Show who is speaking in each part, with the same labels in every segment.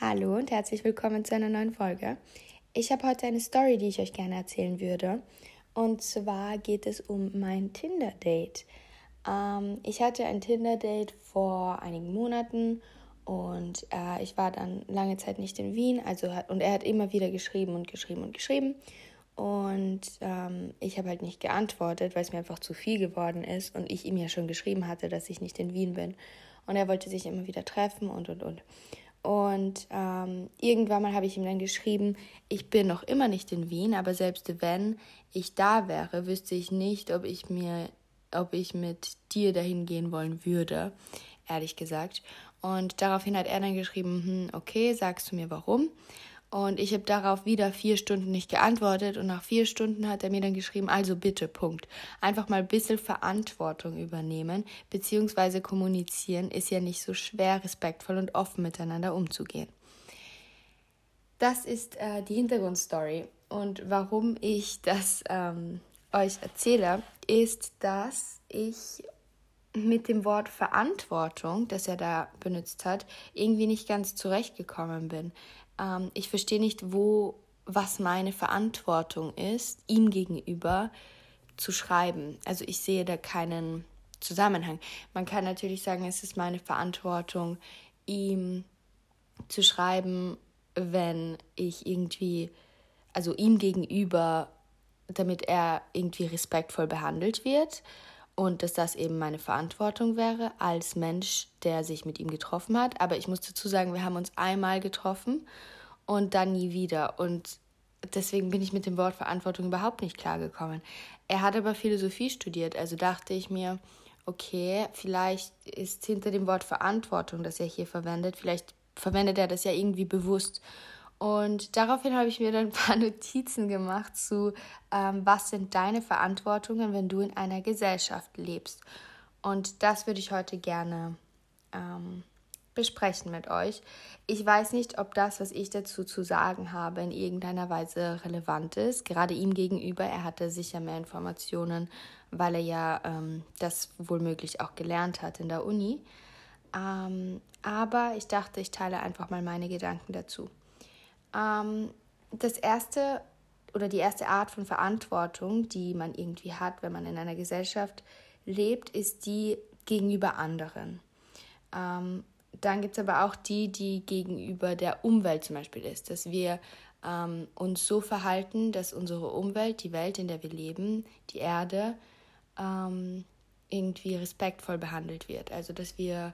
Speaker 1: Hallo und herzlich willkommen zu einer neuen Folge. Ich habe heute eine Story, die ich euch gerne erzählen würde. Und zwar geht es um mein Tinder-Date. Ähm, ich hatte ein Tinder-Date vor einigen Monaten und äh, ich war dann lange Zeit nicht in Wien. Also und er hat immer wieder geschrieben und geschrieben und geschrieben. Und ähm, ich habe halt nicht geantwortet, weil es mir einfach zu viel geworden ist und ich ihm ja schon geschrieben hatte, dass ich nicht in Wien bin. Und er wollte sich immer wieder treffen und und und. Und ähm, irgendwann mal habe ich ihm dann geschrieben, ich bin noch immer nicht in Wien, aber selbst wenn ich da wäre, wüsste ich nicht, ob ich mir, ob ich mit dir dahin gehen wollen würde, ehrlich gesagt. Und daraufhin hat er dann geschrieben, hm, okay, sagst du mir warum? Und ich habe darauf wieder vier Stunden nicht geantwortet und nach vier Stunden hat er mir dann geschrieben, also bitte, Punkt. Einfach mal ein bisschen Verantwortung übernehmen, beziehungsweise kommunizieren ist ja nicht so schwer, respektvoll und offen miteinander umzugehen. Das ist äh, die Hintergrundstory. Und warum ich das ähm, euch erzähle, ist, dass ich mit dem Wort Verantwortung, das er da benutzt hat, irgendwie nicht ganz zurechtgekommen bin ähm, ich verstehe nicht, wo, was meine Verantwortung ist, ihm gegenüber zu schreiben. Also ich sehe da keinen Zusammenhang. Man kann natürlich sagen, es ist meine Verantwortung, ihm zu schreiben, wenn ich irgendwie, also ihm gegenüber, damit er irgendwie respektvoll behandelt wird und dass das eben meine Verantwortung wäre als Mensch, der sich mit ihm getroffen hat. Aber ich muss dazu sagen, wir haben uns einmal getroffen und dann nie wieder. Und deswegen bin ich mit dem Wort Verantwortung überhaupt nicht klargekommen. Er hat aber Philosophie studiert, also dachte ich mir, okay, vielleicht ist hinter dem Wort Verantwortung, das er hier verwendet, vielleicht verwendet er das ja irgendwie bewusst. Und daraufhin habe ich mir dann ein paar Notizen gemacht zu, ähm, was sind deine Verantwortungen, wenn du in einer Gesellschaft lebst. Und das würde ich heute gerne ähm, besprechen mit euch. Ich weiß nicht, ob das, was ich dazu zu sagen habe, in irgendeiner Weise relevant ist. Gerade ihm gegenüber, er hatte sicher mehr Informationen, weil er ja ähm, das wohlmöglich auch gelernt hat in der Uni. Ähm, aber ich dachte, ich teile einfach mal meine Gedanken dazu. Ähm, das erste oder die erste Art von Verantwortung, die man irgendwie hat, wenn man in einer Gesellschaft lebt, ist die gegenüber anderen. Ähm, dann gibt es aber auch die, die gegenüber der Umwelt zum Beispiel ist, dass wir ähm, uns so verhalten, dass unsere Umwelt, die Welt, in der wir leben, die Erde, ähm, irgendwie respektvoll behandelt wird. Also dass wir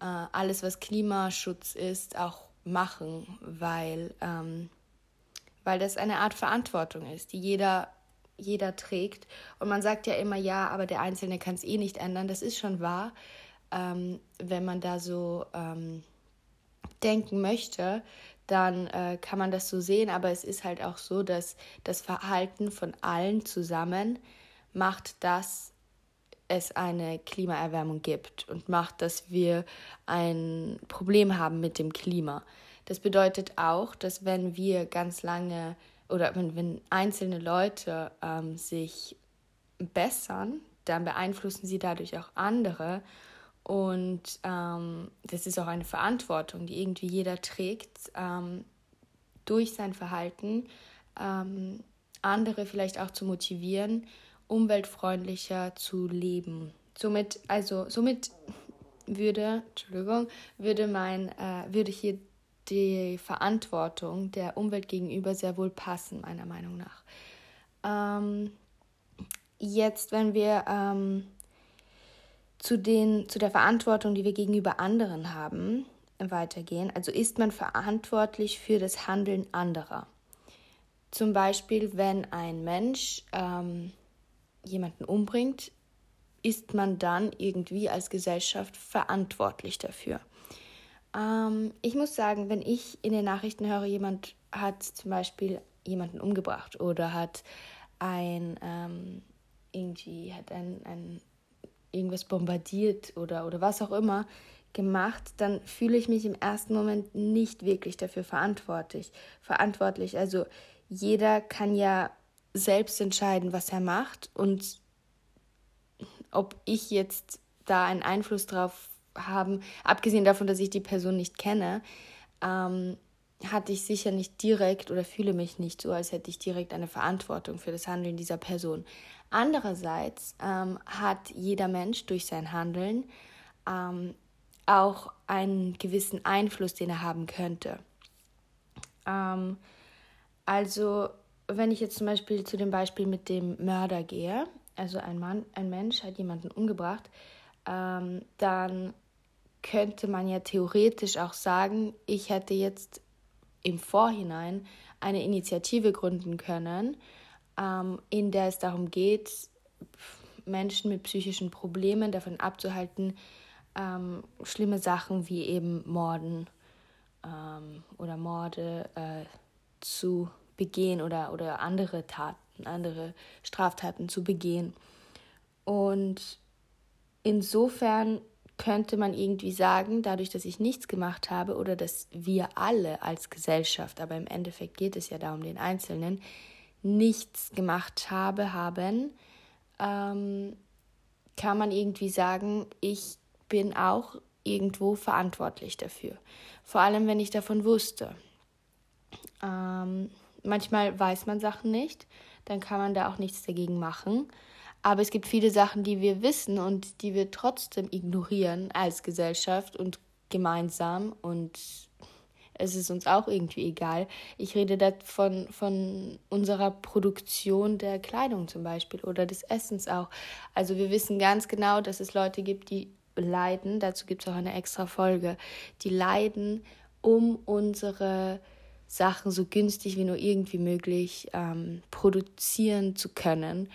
Speaker 1: äh, alles, was Klimaschutz ist, auch machen, weil, ähm, weil das eine Art Verantwortung ist, die jeder, jeder trägt. Und man sagt ja immer, ja, aber der Einzelne kann es eh nicht ändern. Das ist schon wahr. Ähm, wenn man da so ähm, denken möchte, dann äh, kann man das so sehen, aber es ist halt auch so, dass das Verhalten von allen zusammen macht, dass es eine Klimaerwärmung gibt und macht, dass wir ein Problem haben mit dem Klima. Das bedeutet auch, dass wenn wir ganz lange oder wenn, wenn einzelne Leute ähm, sich bessern, dann beeinflussen sie dadurch auch andere. Und ähm, das ist auch eine Verantwortung, die irgendwie jeder trägt, ähm, durch sein Verhalten ähm, andere vielleicht auch zu motivieren, umweltfreundlicher zu leben. Somit, also, somit würde, Entschuldigung, würde mein, äh, würde hier die Verantwortung der Umwelt gegenüber sehr wohl passen, meiner Meinung nach. Ähm, jetzt, wenn wir ähm, zu, den, zu der Verantwortung, die wir gegenüber anderen haben, weitergehen, also ist man verantwortlich für das Handeln anderer. Zum Beispiel, wenn ein Mensch ähm, jemanden umbringt, ist man dann irgendwie als Gesellschaft verantwortlich dafür. Ähm, ich muss sagen, wenn ich in den Nachrichten höre, jemand hat zum Beispiel jemanden umgebracht oder hat ein ähm, irgendwie hat ein, ein irgendwas bombardiert oder, oder was auch immer gemacht, dann fühle ich mich im ersten Moment nicht wirklich dafür verantwortlich. Verantwortlich. Also jeder kann ja selbst entscheiden, was er macht und ob ich jetzt da einen Einfluss drauf haben, abgesehen davon, dass ich die Person nicht kenne, ähm, hatte ich sicher nicht direkt oder fühle mich nicht so, als hätte ich direkt eine Verantwortung für das Handeln dieser Person. Andererseits ähm, hat jeder Mensch durch sein Handeln ähm, auch einen gewissen Einfluss, den er haben könnte. Ähm, also, wenn ich jetzt zum Beispiel zu dem Beispiel mit dem Mörder gehe, also ein Mann, ein Mensch hat jemanden umgebracht, ähm, dann könnte man ja theoretisch auch sagen, ich hätte jetzt im Vorhinein eine Initiative gründen können, ähm, in der es darum geht, Menschen mit psychischen Problemen davon abzuhalten, ähm, schlimme Sachen wie eben Morden ähm, oder Morde äh, zu begehen oder, oder andere Taten, andere Straftaten zu begehen. Und insofern könnte man irgendwie sagen, dadurch, dass ich nichts gemacht habe oder dass wir alle als Gesellschaft, aber im Endeffekt geht es ja da um den Einzelnen, nichts gemacht habe, haben, ähm, kann man irgendwie sagen, ich bin auch irgendwo verantwortlich dafür. Vor allem, wenn ich davon wusste. Ähm, manchmal weiß man Sachen nicht, dann kann man da auch nichts dagegen machen. Aber es gibt viele Sachen, die wir wissen und die wir trotzdem ignorieren als Gesellschaft und gemeinsam und es ist uns auch irgendwie egal. Ich rede da von, von unserer Produktion der Kleidung zum Beispiel oder des Essens auch. Also wir wissen ganz genau, dass es Leute gibt, die leiden, dazu gibt es auch eine extra Folge, die leiden, um unsere Sachen so günstig wie nur irgendwie möglich ähm, produzieren zu können.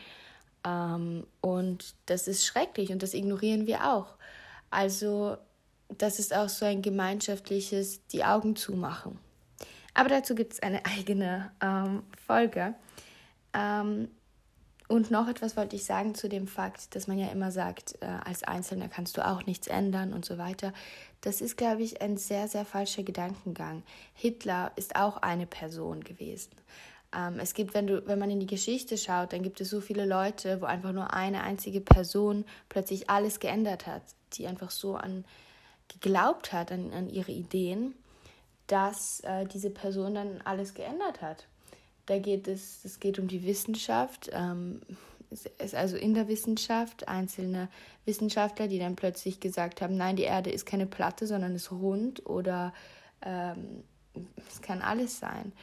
Speaker 1: Ähm, und das ist schrecklich und das ignorieren wir auch. Also das ist auch so ein gemeinschaftliches die Augen zumachen. Aber dazu gibt es eine eigene ähm, Folge. Ähm, und noch etwas wollte ich sagen zu dem Fakt, dass man ja immer sagt, äh, als Einzelner kannst du auch nichts ändern und so weiter. Das ist, glaube ich, ein sehr, sehr falscher Gedankengang. Hitler ist auch eine Person gewesen. Ähm, es gibt, wenn du, wenn man in die Geschichte schaut, dann gibt es so viele Leute, wo einfach nur eine einzige Person plötzlich alles geändert hat, die einfach so an geglaubt hat, an, an ihre Ideen, dass äh, diese Person dann alles geändert hat. Da geht es, es geht um die Wissenschaft. Ähm, es ist also in der Wissenschaft einzelne Wissenschaftler, die dann plötzlich gesagt haben, nein, die Erde ist keine Platte, sondern ist rund oder ähm, es kann alles sein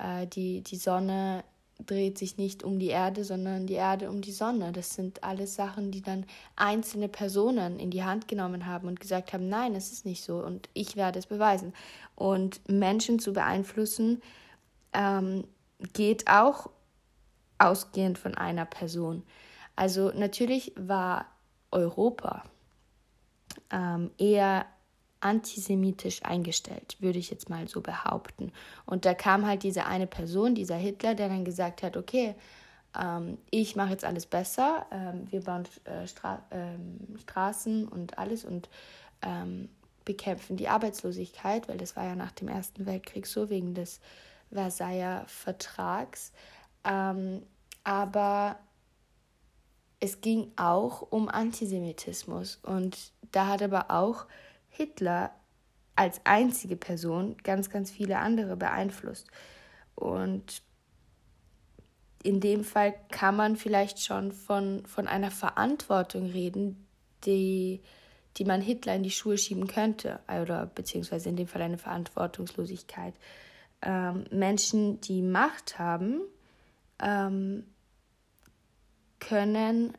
Speaker 1: äh, die, die Sonne dreht sich nicht um die Erde, sondern die Erde um die Sonne. Das sind alles Sachen, die dann einzelne Personen in die Hand genommen haben und gesagt haben, nein, es ist nicht so und ich werde es beweisen. Und Menschen zu beeinflussen ähm, geht auch ausgehend von einer Person. Also natürlich war Europa ähm, eher antisemitisch eingestellt, würde ich jetzt mal so behaupten. Und da kam halt diese eine Person, dieser Hitler, der dann gesagt hat, okay, ähm, ich mache jetzt alles besser, ähm, wir bauen äh, Stra ähm, Straßen und alles und ähm, bekämpfen die Arbeitslosigkeit, weil das war ja nach dem Ersten Weltkrieg so, wegen des Versailler Vertrags. Ähm, aber es ging auch um Antisemitismus und da hat aber auch Hitler als einzige Person ganz, ganz viele andere beeinflusst. Und in dem Fall kann man vielleicht schon von, von einer Verantwortung reden, die, die man Hitler in die Schuhe schieben könnte, oder beziehungsweise in dem Fall eine Verantwortungslosigkeit. Ähm, Menschen, die Macht haben, ähm, können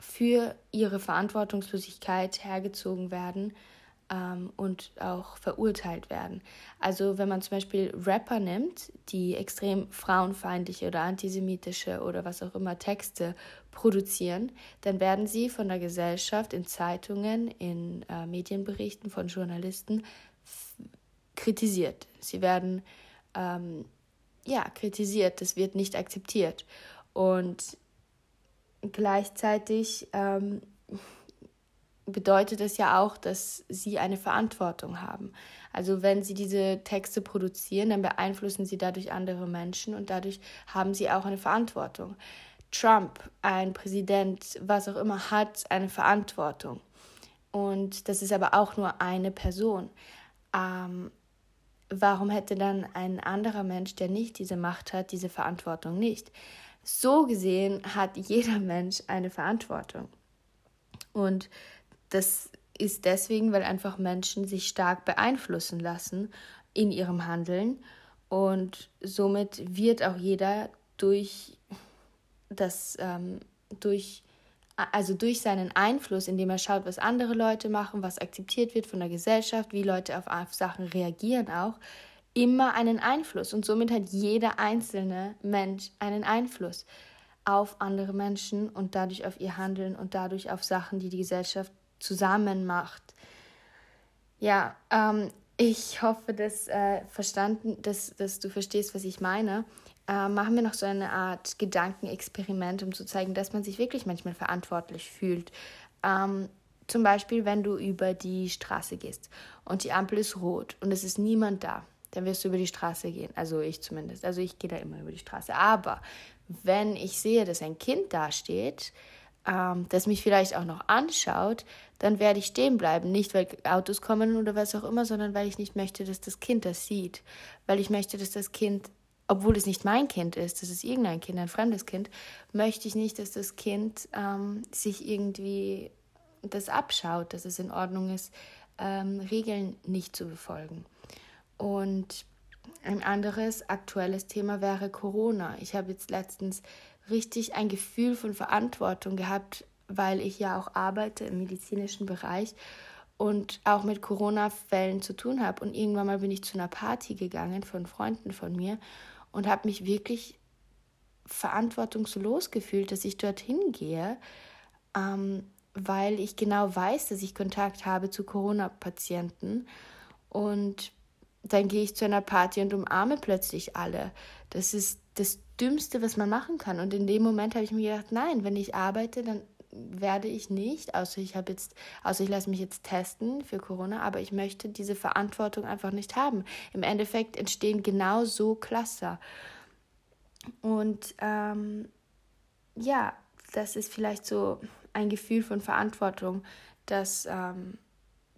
Speaker 1: für ihre Verantwortungslosigkeit hergezogen werden ähm, und auch verurteilt werden. Also wenn man zum Beispiel Rapper nimmt, die extrem frauenfeindliche oder antisemitische oder was auch immer Texte produzieren, dann werden sie von der Gesellschaft in Zeitungen, in äh, Medienberichten von Journalisten kritisiert. Sie werden ähm, ja kritisiert, das wird nicht akzeptiert und gleichzeitig ähm, bedeutet es ja auch, dass sie eine Verantwortung haben. Also wenn sie diese Texte produzieren, dann beeinflussen sie dadurch andere Menschen und dadurch haben sie auch eine Verantwortung. Trump, ein Präsident, was auch immer, hat eine Verantwortung. Und das ist aber auch nur eine Person. Ähm, warum hätte dann ein anderer Mensch, der nicht diese Macht hat, diese Verantwortung nicht? So gesehen hat jeder Mensch eine Verantwortung. Und das ist deswegen, weil einfach Menschen sich stark beeinflussen lassen in ihrem Handeln. Und somit wird auch jeder durch das, ähm, durch, also durch seinen Einfluss, indem er schaut, was andere Leute machen, was akzeptiert wird von der Gesellschaft, wie Leute auf, Sachen reagieren auch, immer einen Einfluss. Und somit hat jeder einzelne Mensch einen Einfluss auf andere Menschen und dadurch auf ihr Handeln und dadurch auf Sachen, die die Gesellschaft zusammen macht. Ja, ähm, ich hoffe, dass, äh, verstanden, dass, dass du verstehst, was ich meine. Äh, machen wir noch so eine Art Gedankenexperiment, um zu zeigen, dass man sich wirklich manchmal verantwortlich fühlt. Ähm, zum Beispiel, wenn du über die Straße gehst und die Ampel ist rot und es ist niemand da, dann wirst du über die Straße gehen. Also ich zumindest. Also ich gehe da immer über die Straße. Aber wenn ich sehe, dass ein Kind dasteht, ähm, das mich vielleicht auch noch anschaut, dann werde ich stehen bleiben. Nicht, weil Autos kommen oder was auch immer, sondern weil ich nicht möchte, dass das Kind das sieht. Weil ich möchte, dass das Kind, obwohl es nicht mein Kind ist, das ist irgendein Kind, ein fremdes Kind, möchte ich nicht, dass das Kind ähm, sich irgendwie das abschaut, dass es in Ordnung ist, ähm, Regeln nicht zu befolgen. Und ein anderes aktuelles Thema wäre Corona. Ich habe jetzt letztens richtig ein Gefühl von Verantwortung gehabt, weil ich ja auch arbeite im medizinischen Bereich und auch mit Corona-Fällen zu tun habe. Und irgendwann mal bin ich zu einer Party gegangen von Freunden von mir und habe mich wirklich verantwortungslos gefühlt, dass ich dorthin gehe, ähm, weil ich genau weiß, dass ich Kontakt habe zu Corona-Patienten. Und dann gehe ich zu einer Party und umarme plötzlich alle. Das ist das Dümmste, was man machen kann. Und in dem Moment habe ich mir gedacht, nein, wenn ich arbeite, dann werde ich nicht, außer ich habe jetzt, außer ich lasse mich jetzt testen für Corona, aber ich möchte diese Verantwortung einfach nicht haben. Im Endeffekt entstehen genau so Cluster. Und ähm, ja, das ist vielleicht so ein Gefühl von Verantwortung, dass, ähm,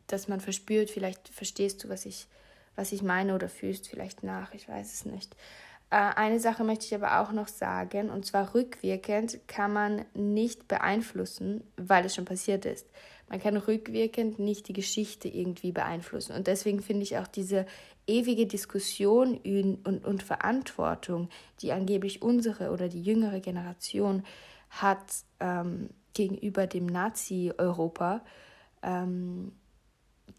Speaker 1: dass man verspürt. Vielleicht verstehst du, was ich, was ich meine oder fühlst vielleicht nach. Ich weiß es nicht. Äh, eine Sache möchte ich aber auch noch sagen, und zwar rückwirkend kann man nicht beeinflussen, weil es schon passiert ist. Man kann rückwirkend nicht die Geschichte irgendwie beeinflussen. Und deswegen finde ich auch diese ewige Diskussion und, und Verantwortung, die angeblich unsere oder die jüngere Generation hat ähm, gegenüber dem Nazi-Europa, ähm,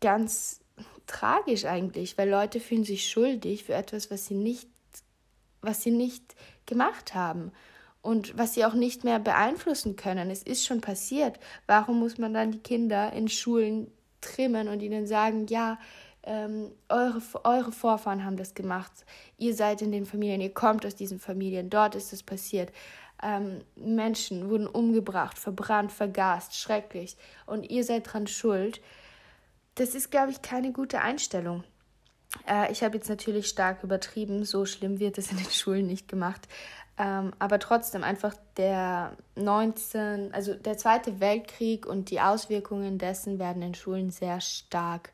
Speaker 1: ganz tragisch eigentlich, weil Leute fühlen sich schuldig für etwas, was sie nicht was sie nicht gemacht haben und was sie auch nicht mehr beeinflussen können. Es ist schon passiert. Warum muss man dann die Kinder in Schulen trimmen und ihnen sagen, ja, ähm, eure, eure Vorfahren haben das gemacht, ihr seid in den Familien, ihr kommt aus diesen Familien, dort ist es passiert. Ähm, Menschen wurden umgebracht, verbrannt, vergast, schrecklich und ihr seid dran schuld. Das ist, glaube ich, keine gute Einstellung. Äh, ich habe jetzt natürlich stark übertrieben, so schlimm wird es in den Schulen nicht gemacht. Ähm, aber trotzdem einfach der 19, also der Zweite Weltkrieg und die Auswirkungen dessen werden in Schulen sehr stark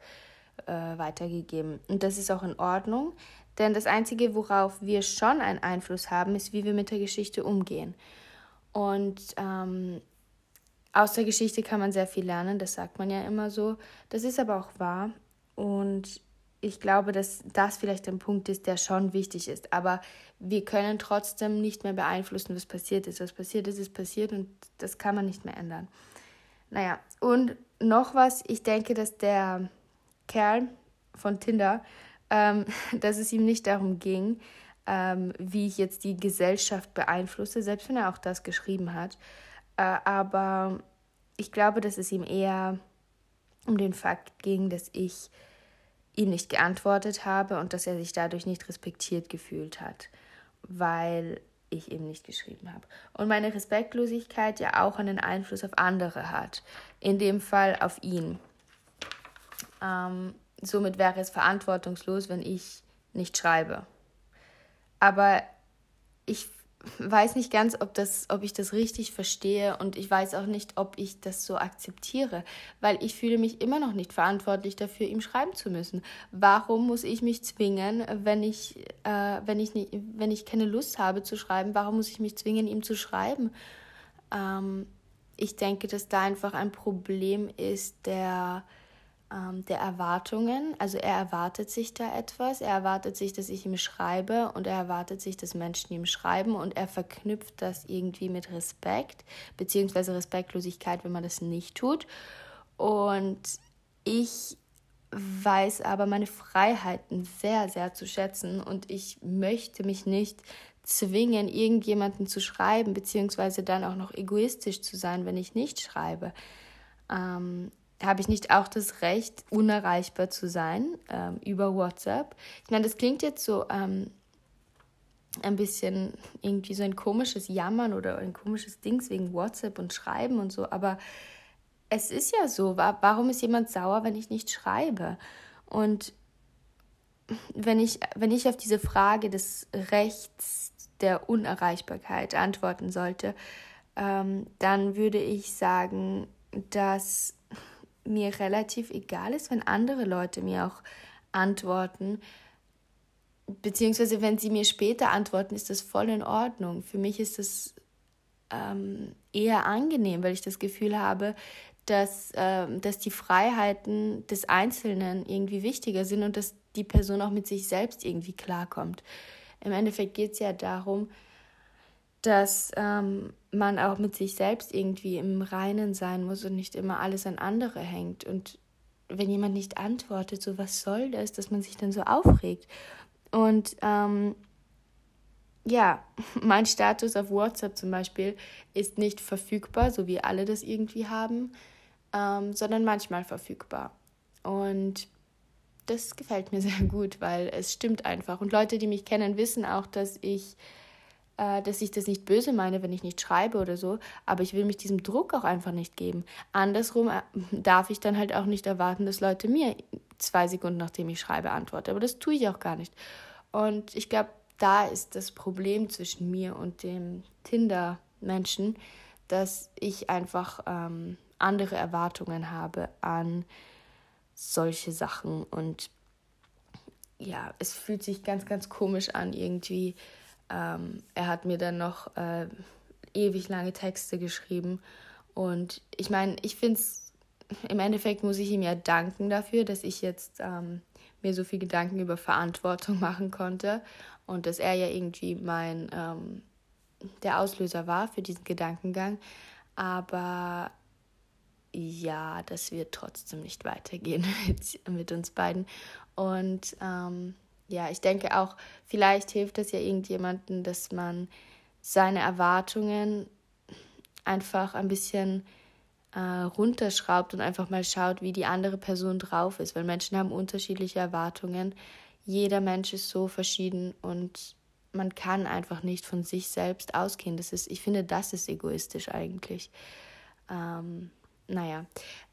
Speaker 1: äh, weitergegeben. Und das ist auch in Ordnung, denn das Einzige, worauf wir schon einen Einfluss haben, ist, wie wir mit der Geschichte umgehen. Und ähm, aus der Geschichte kann man sehr viel lernen, das sagt man ja immer so. Das ist aber auch wahr. Und ich glaube, dass das vielleicht ein Punkt ist, der schon wichtig ist. Aber wir können trotzdem nicht mehr beeinflussen, was passiert ist. Was passiert ist, ist passiert und das kann man nicht mehr ändern. Naja, und noch was, ich denke, dass der Kerl von Tinder, ähm, dass es ihm nicht darum ging, ähm, wie ich jetzt die Gesellschaft beeinflusse, selbst wenn er auch das geschrieben hat. Äh, aber ich glaube, dass es ihm eher um den Fakt ging, dass ich ihm nicht geantwortet habe und dass er sich dadurch nicht respektiert gefühlt hat, weil ich ihm nicht geschrieben habe. Und meine Respektlosigkeit ja auch einen Einfluss auf andere hat. in dem Fall auf ihn. Ähm, somit wäre es verantwortungslos, wenn ich nicht schreibe. Aber ich weiß nicht ganz, ob, das, ob ich das richtig verstehe und ich weiß auch nicht, ob ich das so akzeptiere, weil ich fühle mich immer noch nicht verantwortlich dafür, ihm schreiben zu müssen. Warum muss ich mich zwingen, wenn ich, äh, wenn ich, nicht, wenn ich keine Lust habe zu schreiben, warum muss ich mich zwingen, ihm zu schreiben? Ähm, ich denke, dass da einfach ein Problem ist der ähm, der Erwartungen. Also er erwartet sich da etwas, er erwartet sich, dass ich ihm schreibe und er erwartet sich, dass Menschen ihm schreiben und er verknüpft das irgendwie mit Respekt, beziehungsweise Respektlosigkeit, wenn man das nicht tut. Und ich weiß aber meine Freiheiten sehr, sehr zu schätzen und ich möchte mich nicht zwingen, irgendjemanden zu schreiben, beziehungsweise dann auch noch egoistisch zu sein, wenn ich nicht schreibe. Ähm, habe ich nicht auch das Recht, unerreichbar zu sein ähm, über WhatsApp? Ich meine, das klingt jetzt so ähm, ein bisschen irgendwie so ein komisches Jammern oder ein komisches Dings wegen WhatsApp und Schreiben und so, aber es ist ja so. Warum ist jemand sauer, wenn ich nicht schreibe? Und wenn ich, wenn ich auf diese Frage des Rechts der Unerreichbarkeit antworten sollte, ähm, dann würde ich sagen, dass mir relativ egal ist, wenn andere Leute mir auch antworten. Beziehungsweise wenn sie mir später antworten, ist das voll in Ordnung. Für mich ist das ähm, eher angenehm, weil ich das Gefühl habe, dass, ähm, dass die Freiheiten des Einzelnen irgendwie wichtiger sind und dass die Person auch mit sich selbst irgendwie klarkommt. Im Endeffekt geht es ja darum, dass ähm, man auch mit sich selbst irgendwie im Reinen sein muss und nicht immer alles an andere hängt. Und wenn jemand nicht antwortet, so was soll das, dass man sich dann so aufregt. Und ähm, ja, mein Status auf WhatsApp zum Beispiel ist nicht verfügbar, so wie alle das irgendwie haben, ähm, sondern manchmal verfügbar. Und das gefällt mir sehr gut, weil es stimmt einfach. Und Leute, die mich kennen, wissen auch, dass ich äh, dass ich das nicht böse meine, wenn ich nicht schreibe oder so, aber ich will mich diesem Druck auch einfach nicht geben. Andersrum äh, darf ich dann halt auch nicht erwarten, dass Leute mir zwei Sekunden nachdem ich schreibe antworten, aber das tue ich auch gar nicht. Und ich glaube, da ist das Problem zwischen mir und dem Tinder-Menschen, dass ich einfach ähm, andere Erwartungen habe an solche Sachen und ja, es fühlt sich ganz, ganz komisch an, irgendwie ähm, er hat mir dann noch äh, ewig lange Texte geschrieben. Und ich meine, ich finde es, im Endeffekt muss ich ihm ja danken dafür, dass ich jetzt ähm, mir so viel Gedanken über Verantwortung machen konnte und dass er ja irgendwie mein, ähm, der Auslöser war für diesen Gedankengang. Aber ja, das wird trotzdem nicht weitergehen mit, mit uns beiden. Und ähm, ja, ich denke auch, vielleicht hilft es ja irgendjemandem, dass man seine Erwartungen einfach ein bisschen äh, runterschraubt und einfach mal schaut, wie die andere Person drauf ist, weil Menschen haben unterschiedliche Erwartungen. Jeder Mensch ist so verschieden und man kann einfach nicht von sich selbst ausgehen. Das ist, ich finde, das ist egoistisch eigentlich. Ähm, naja,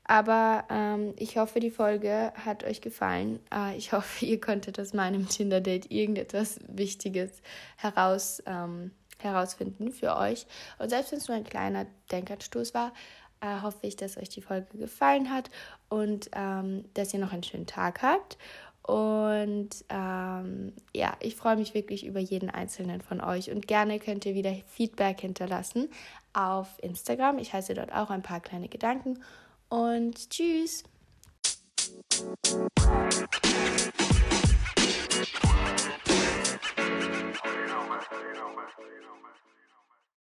Speaker 1: aber ähm, ich hoffe, die Folge hat euch gefallen. Äh, ich hoffe, ihr konntet aus meinem Tinder-Date irgendetwas Wichtiges heraus, ähm, herausfinden für euch. Und selbst wenn es nur ein kleiner Denkanstoß war, äh, hoffe ich, dass euch die Folge gefallen hat und ähm, dass ihr noch einen schönen Tag habt. Und ähm, ja, ich freue mich wirklich über jeden einzelnen von euch. Und gerne könnt ihr wieder Feedback hinterlassen auf Instagram. Ich heiße dort auch ein paar kleine Gedanken und tschüss. you know, man.